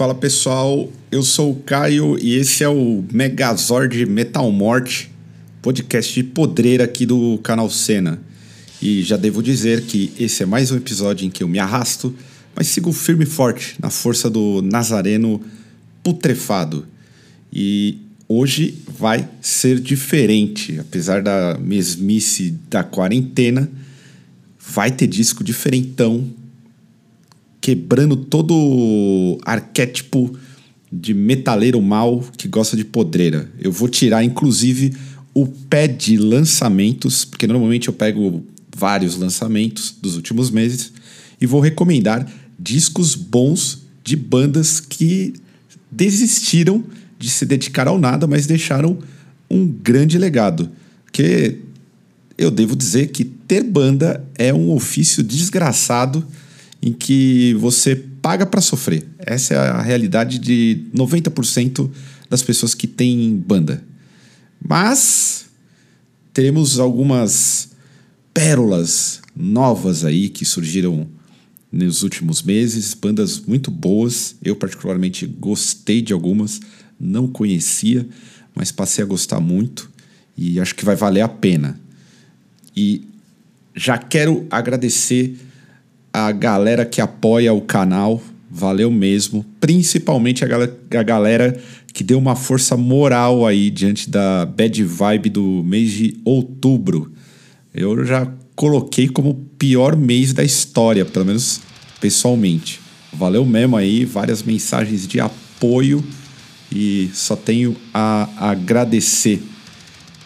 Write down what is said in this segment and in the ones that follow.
Fala pessoal, eu sou o Caio e esse é o Megazord Metal Morte, podcast de podreira aqui do canal Cena. E já devo dizer que esse é mais um episódio em que eu me arrasto, mas sigo firme e forte na força do Nazareno putrefado. E hoje vai ser diferente, apesar da mesmice da quarentena, vai ter disco diferentão quebrando todo arquétipo de metaleiro mal que gosta de podreira. Eu vou tirar, inclusive, o pé de lançamentos, porque normalmente eu pego vários lançamentos dos últimos meses e vou recomendar discos bons de bandas que desistiram de se dedicar ao nada, mas deixaram um grande legado. Porque eu devo dizer que ter banda é um ofício desgraçado em que você paga para sofrer. Essa é a realidade de 90% das pessoas que têm banda. Mas teremos algumas pérolas novas aí que surgiram nos últimos meses, bandas muito boas. Eu particularmente gostei de algumas, não conhecia, mas passei a gostar muito e acho que vai valer a pena. E já quero agradecer a galera que apoia o canal, valeu mesmo. Principalmente a, gal a galera que deu uma força moral aí diante da bad vibe do mês de outubro. Eu já coloquei como o pior mês da história, pelo menos pessoalmente. Valeu mesmo aí, várias mensagens de apoio e só tenho a agradecer.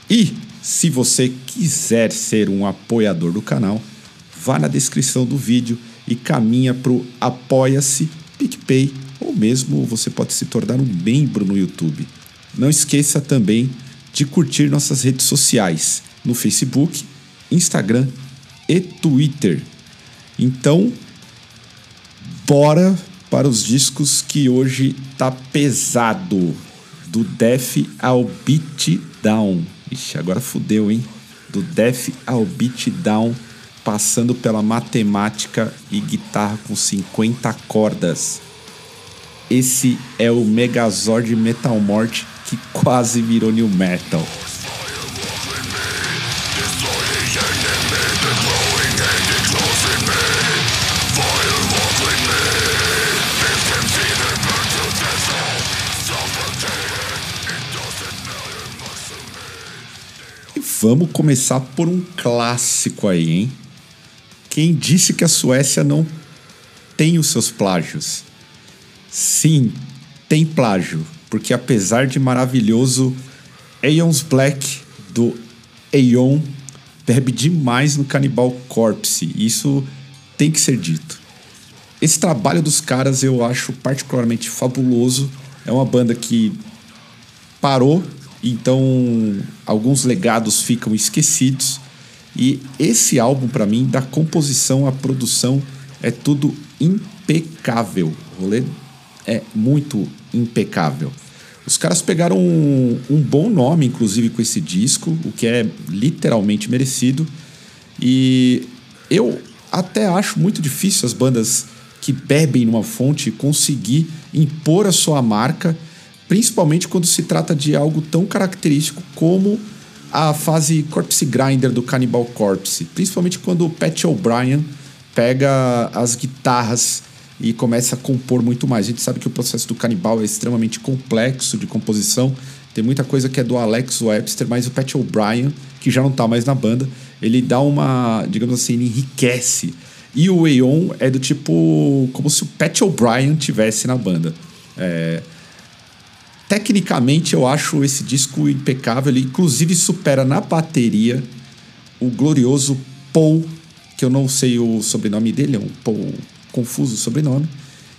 E se você quiser ser um apoiador do canal, vá na descrição do vídeo e caminha para o Apoia-se, PicPay ou mesmo você pode se tornar um membro no YouTube. Não esqueça também de curtir nossas redes sociais no Facebook, Instagram e Twitter. Então, bora para os discos que hoje tá pesado. Do Death ao Beat Down. Ixi, agora fudeu, hein? Do Death ao Beat Down passando pela matemática e guitarra com 50 cordas. Esse é o Megazord Metal Morte que quase virou new metal. Vamos começar por um clássico aí, hein? Quem disse que a Suécia não tem os seus plágios? Sim, tem plágio, porque apesar de maravilhoso, Aeon's Black do Aeon bebe demais no Cannibal Corpse. Isso tem que ser dito. Esse trabalho dos caras eu acho particularmente fabuloso. É uma banda que parou, então alguns legados ficam esquecidos e esse álbum, para mim, da composição à produção, é tudo impecável. O rolê é muito impecável. Os caras pegaram um, um, bom nome, inclusive, com esse disco, o que é literalmente merecido. E eu até acho muito difícil as bandas que bebem numa fonte conseguir impor a sua marca, principalmente quando se trata de algo tão característico como a fase Corpse Grinder do Cannibal Corpse, principalmente quando o Pat O'Brien pega as guitarras e começa a compor muito mais. A gente sabe que o processo do Cannibal é extremamente complexo de composição, tem muita coisa que é do Alex Webster, mas o Pat O'Brien, que já não está mais na banda, ele dá uma, digamos assim, ele enriquece. E o Aeon é do tipo como se o Pat O'Brien tivesse na banda. É, Tecnicamente, eu acho esse disco impecável. Ele, inclusive, supera na bateria o glorioso Paul, que eu não sei o sobrenome dele, é um Paul confuso sobrenome.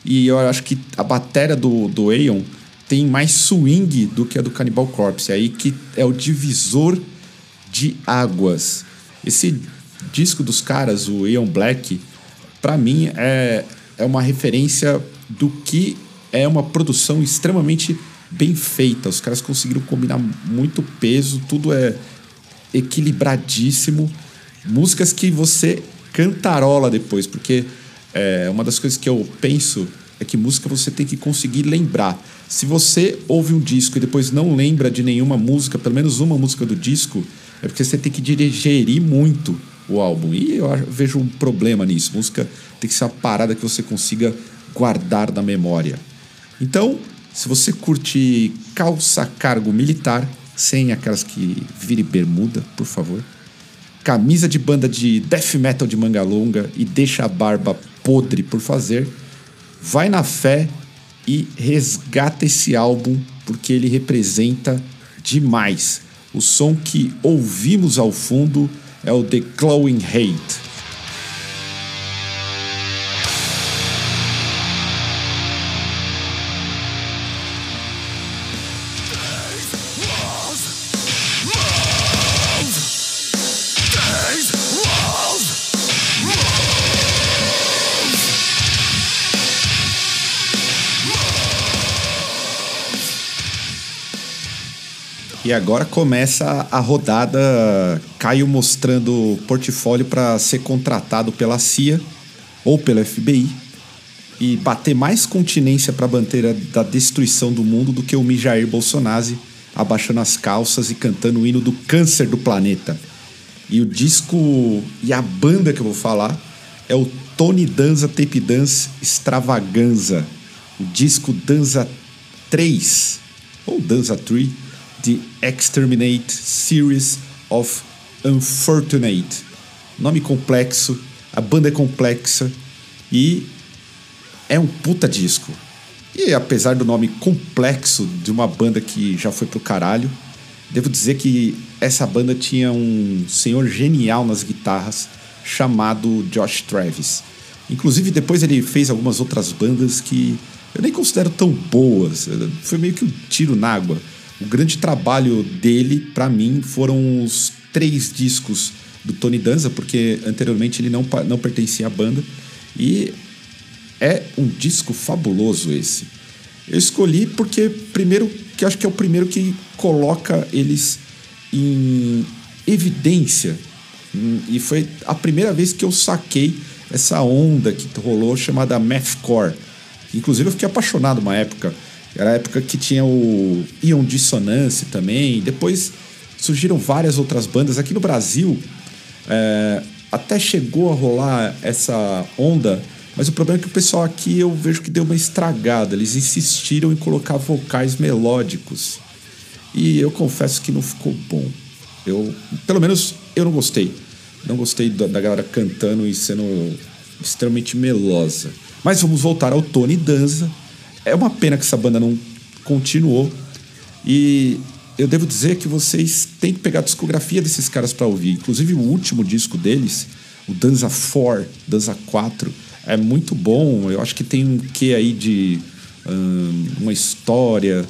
E eu acho que a bateria do, do Aeon tem mais swing do que a do Cannibal Corpse. Aí que é o divisor de águas. Esse disco dos caras, o Aeon Black, para mim é, é uma referência do que é uma produção extremamente bem feita. Os caras conseguiram combinar muito peso, tudo é equilibradíssimo. Músicas que você cantarola depois, porque é uma das coisas que eu penso é que música você tem que conseguir lembrar. Se você ouve um disco e depois não lembra de nenhuma música, pelo menos uma música do disco, é porque você tem que digerir muito o álbum. E eu vejo um problema nisso. Música tem que ser uma parada que você consiga guardar na memória. Então, se você curte calça cargo militar, sem aquelas que vire bermuda, por favor. Camisa de banda de death metal de manga longa e deixa a barba podre por fazer. Vai na fé e resgata esse álbum porque ele representa demais. O som que ouvimos ao fundo é o The Glowing Hate. E agora começa a rodada Caio mostrando portfólio para ser contratado pela CIA ou pela FBI e bater mais continência para a bandeira da destruição do mundo do que o Mijair Bolsonaro abaixando as calças e cantando o hino do câncer do planeta. E o disco e a banda que eu vou falar é o Tony Danza Tape Dance Extravaganza, o disco Danza 3 ou Danza 3 The Exterminate Series of Unfortunate. Nome complexo, a banda é complexa e é um puta disco. E apesar do nome complexo de uma banda que já foi pro caralho, devo dizer que essa banda tinha um senhor genial nas guitarras chamado Josh Travis. Inclusive depois ele fez algumas outras bandas que eu nem considero tão boas. Foi meio que um tiro na água. O grande trabalho dele, para mim, foram os três discos do Tony Danza, porque anteriormente ele não, não pertencia à banda. E é um disco fabuloso esse. Eu escolhi porque, primeiro, que acho que é o primeiro que coloca eles em evidência. E foi a primeira vez que eu saquei essa onda que rolou chamada Mathcore. Inclusive eu fiquei apaixonado uma época era a época que tinha o Ion Dissonance também. Depois surgiram várias outras bandas. Aqui no Brasil, é, até chegou a rolar essa onda, mas o problema é que o pessoal aqui eu vejo que deu uma estragada. Eles insistiram em colocar vocais melódicos. E eu confesso que não ficou bom. Eu, pelo menos eu não gostei. Não gostei da, da galera cantando e sendo extremamente melosa. Mas vamos voltar ao Tony Danza, é uma pena que essa banda não continuou. E eu devo dizer que vocês têm que pegar a discografia desses caras para ouvir. Inclusive o último disco deles, o Danza 4, Danza 4, é muito bom. Eu acho que tem um quê aí de um, uma história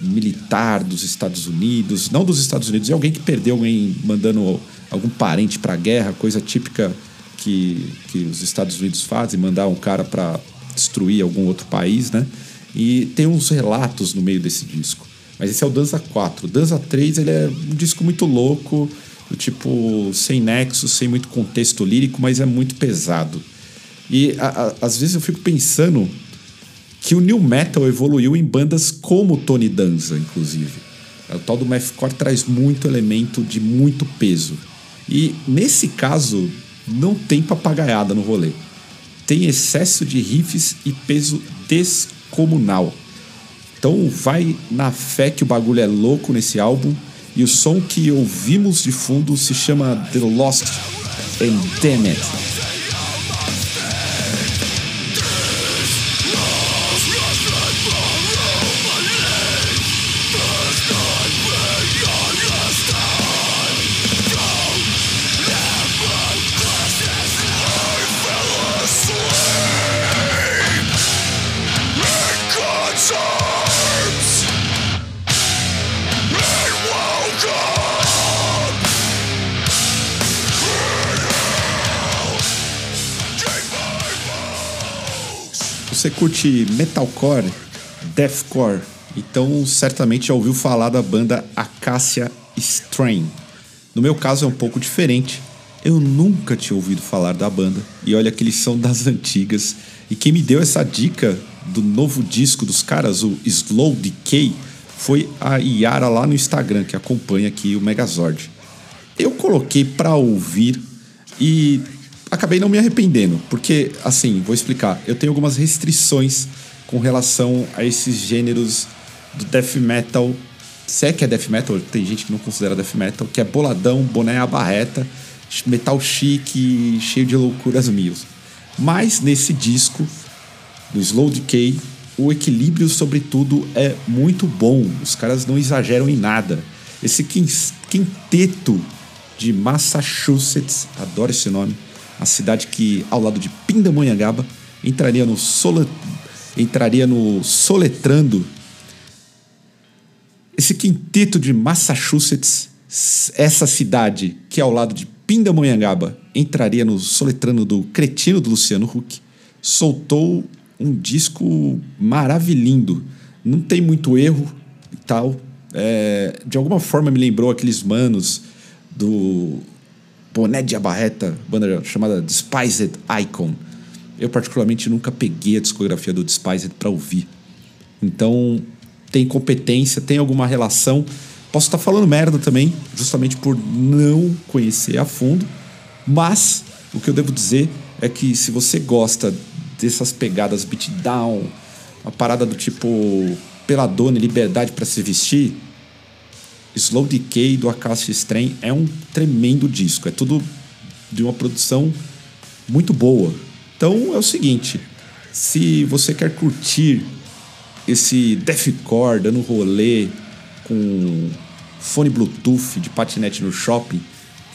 militar dos Estados Unidos, não dos Estados Unidos, é alguém que perdeu alguém mandando algum parente para a guerra, coisa típica que, que os Estados Unidos fazem, mandar um cara para destruir algum outro país, né? E tem uns relatos no meio desse disco. Mas esse é o Danza 4. O Danza 3 ele é um disco muito louco, do tipo sem nexo, sem muito contexto lírico, mas é muito pesado. E a, a, às vezes eu fico pensando que o new metal evoluiu em bandas como Tony Danza, inclusive. O tal do mathcore traz muito elemento de muito peso. E nesse caso não tem papagaiada no rolê. Tem excesso de riffs e peso desconhecido comunal. Então vai na fé que o bagulho é louco nesse álbum. E o som que ouvimos de fundo se chama The Lost and Damned. Você curte metalcore, deathcore, então certamente já ouviu falar da banda Acacia Strain. No meu caso é um pouco diferente. Eu nunca tinha ouvido falar da banda e olha que eles são das antigas. E quem me deu essa dica do novo disco dos caras, o Slow Decay, foi a Yara lá no Instagram, que acompanha aqui o Megazord. Eu coloquei para ouvir e acabei não me arrependendo, porque, assim, vou explicar. Eu tenho algumas restrições com relação a esses gêneros do death metal. Se é que é death metal, tem gente que não considera death metal, que é boladão, boné à barreta, metal chique, cheio de loucuras mil. Mas nesse disco do Slow Decay, o equilíbrio, sobretudo, é muito bom. Os caras não exageram em nada. Esse quinteto de Massachusetts, adoro esse nome, a cidade que, ao lado de Pindamonhangaba, entraria no, solo, entraria no Soletrando. Esse quinteto de Massachusetts, essa cidade que, ao lado de Pindamonhangaba, entraria no Soletrando do Cretino do Luciano Huck, soltou um disco maravilhoso. Não tem muito erro e tal. É, de alguma forma me lembrou aqueles manos do Boné de Abarreta, banda chamada Despised Icon. Eu, particularmente, nunca peguei a discografia do Despised para ouvir. Então, tem competência, tem alguma relação. Posso estar falando merda também, justamente por não conhecer a fundo. Mas o que eu devo dizer é que se você gosta dessas pegadas beatdown, uma parada do tipo peladona liberdade para se vestir, Slow Decay do Akasha Strain é um tremendo disco. É tudo de uma produção muito boa. Então é o seguinte: se você quer curtir esse deathcore dando rolê com fone Bluetooth de patinete no shopping,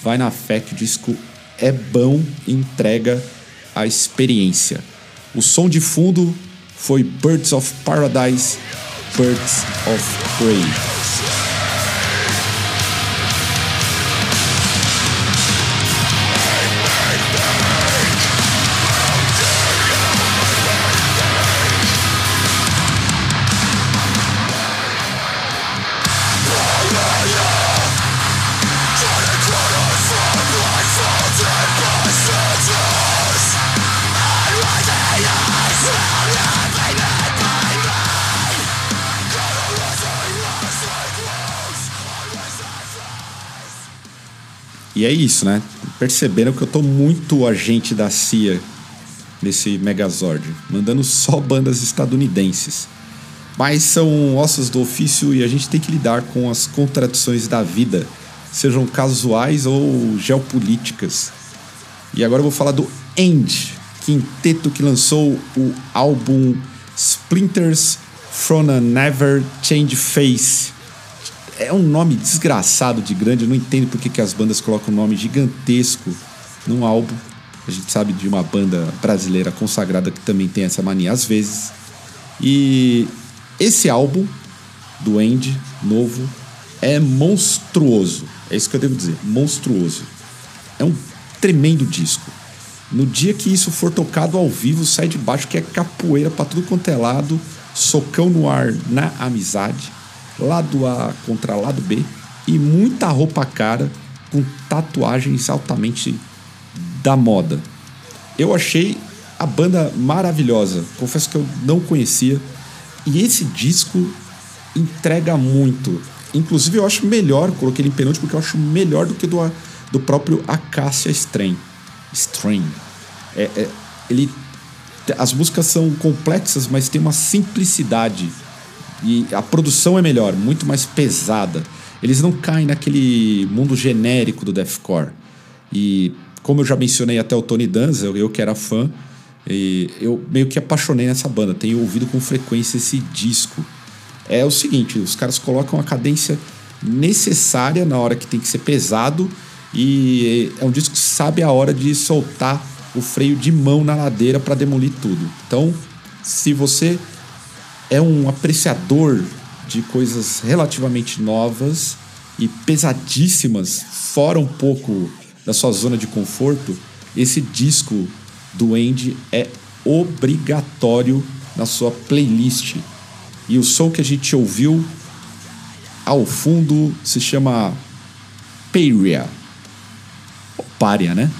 vai na fé que o disco é bom e entrega a experiência. O som de fundo foi Birds of Paradise, Birds of Prey. E é isso, né? Perceberam que eu tô muito agente da CIA nesse Megazord, mandando só bandas estadunidenses. Mas são ossos do ofício e a gente tem que lidar com as contradições da vida, sejam casuais ou geopolíticas. E agora eu vou falar do End, quinteto que lançou o álbum Splinters from a Never Change Face é um nome desgraçado de grande. Eu não entendo por que, que as bandas colocam um nome gigantesco num álbum. A gente sabe de uma banda brasileira consagrada que também tem essa mania às vezes. E esse álbum do End, novo, é monstruoso. É isso que eu devo dizer, monstruoso. É um tremendo disco. No dia que isso for tocado ao vivo, sai de baixo que é capoeira para tudo quanto é lado, socão no ar na amizade lado A contra lado B e muita roupa cara com tatuagens altamente da moda. Eu achei a banda maravilhosa, confesso que eu não conhecia e esse disco entrega muito. Inclusive eu acho melhor, coloquei ele em penúltimo porque eu acho melhor do que do, do próprio Acacia Strain. Strain. É, é, ele, as músicas são complexas, mas tem uma simplicidade e a produção é melhor, muito mais pesada. Eles não caem naquele mundo genérico do deathcore. E como eu já mencionei até o Tony Danza, eu, que era fã, eu meio que apaixonei nessa banda. Tenho ouvido com frequência esse disco. É o seguinte, os caras colocam a cadência necessária na hora que tem que ser pesado e é um disco que sabe a hora de soltar o freio de mão na ladeira para demolir tudo. Então, se você é um apreciador de coisas relativamente novas e pesadíssimas, fora um pouco da sua zona de conforto, esse disco do Andy é obrigatório na sua playlist. E o som que a gente ouviu ao fundo se chama Paria. Ou né?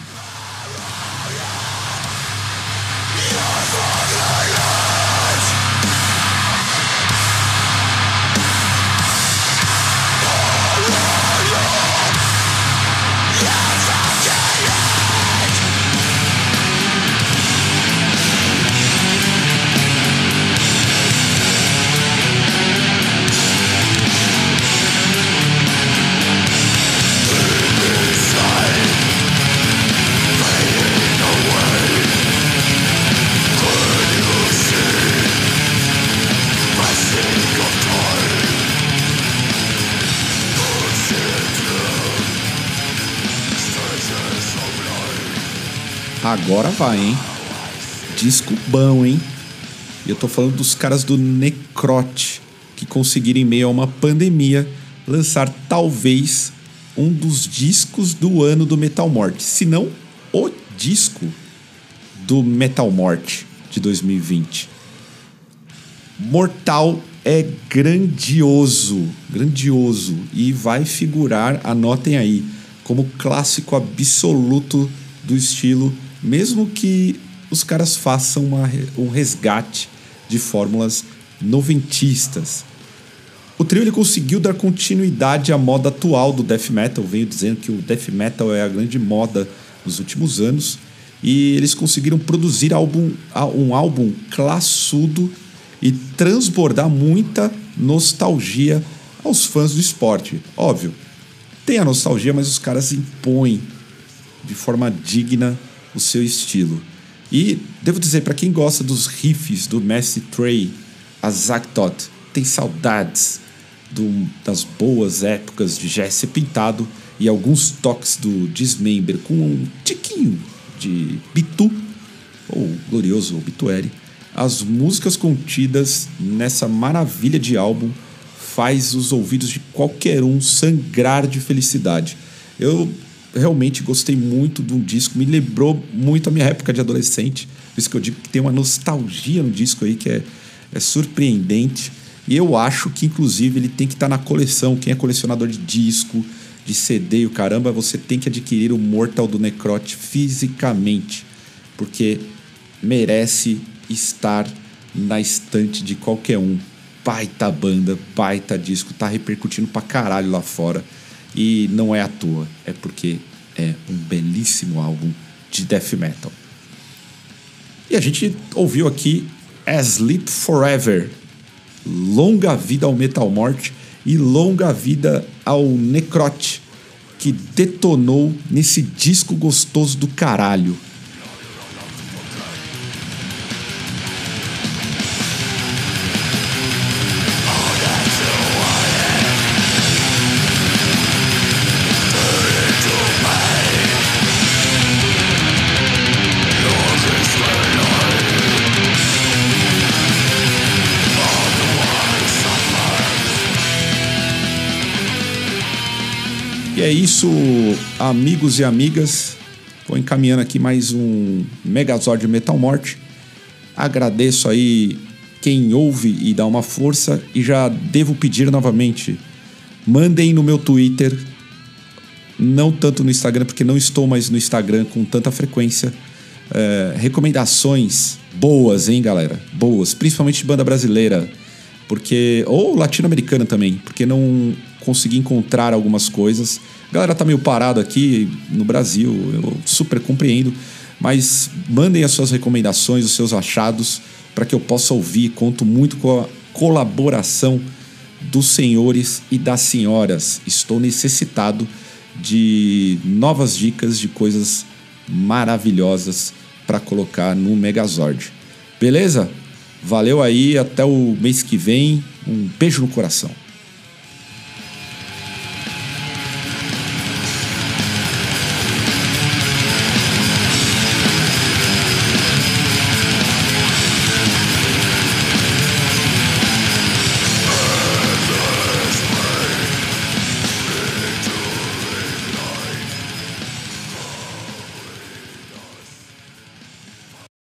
Agora vai, hein? Disco bom, hein? E eu tô falando dos caras do Necrote, que conseguiram, em meio a uma pandemia, lançar talvez um dos discos do ano do Metal Morte. Se não, o disco do Metal Morte de 2020. Mortal é grandioso, grandioso e vai figurar, anotem aí, como clássico absoluto do estilo, mesmo que os caras façam uma, um resgate de fórmulas noventistas. O trio ele conseguiu dar continuidade à moda atual do death metal, venho dizendo que o death metal é a grande moda nos últimos anos, e eles conseguiram produzir álbum, um álbum classudo e transbordar muita nostalgia aos fãs do esporte. Óbvio, tem a nostalgia, mas os caras impõem de forma digna o seu estilo. E devo dizer, para quem gosta dos riffs do Messi Trey, a Zaktot, tem saudades do, das boas épocas de Jesse Pintado e alguns toques do Dismember com um tiquinho de Bitu, ou glorioso Obituary, as músicas contidas nessa maravilha de álbum faz os ouvidos de qualquer um sangrar de felicidade. Eu realmente gostei muito de um disco, me lembrou muito a minha época de adolescente. Por isso que eu digo que tem uma nostalgia no disco aí que é, é surpreendente. E eu acho que, inclusive, ele tem que estar tá na coleção. Quem é colecionador de disco, de CD e o caramba, você tem que adquirir o Mortal do Necrote fisicamente. Porque merece estar na estante de qualquer um. Baita banda, baita disco, tá repercutindo pra caralho lá fora. E não é à toa, é porque é um belíssimo álbum de death metal. E a gente ouviu aqui Sleep Forever. Longa vida ao Metal Morte e longa vida ao Necrote, que detonou nesse disco gostoso do caralho. Isso, amigos e amigas. Vou encaminhando aqui mais um Megazord Metal Morte. Agradeço aí quem ouve e dá uma força. E já devo pedir novamente: mandem no meu Twitter, não tanto no Instagram, porque não estou mais no Instagram com tanta frequência. É, recomendações boas, hein, galera? Boas, principalmente de banda brasileira, porque ou latino-americana também, porque não consegui encontrar algumas coisas. Galera tá meio parado aqui no Brasil, eu super compreendo, mas mandem as suas recomendações, os seus achados, para que eu possa ouvir. Conto muito com a colaboração dos senhores e das senhoras. Estou necessitado de novas dicas de coisas maravilhosas para colocar no Megazord. Beleza? Valeu aí, até o mês que vem. Um beijo no coração.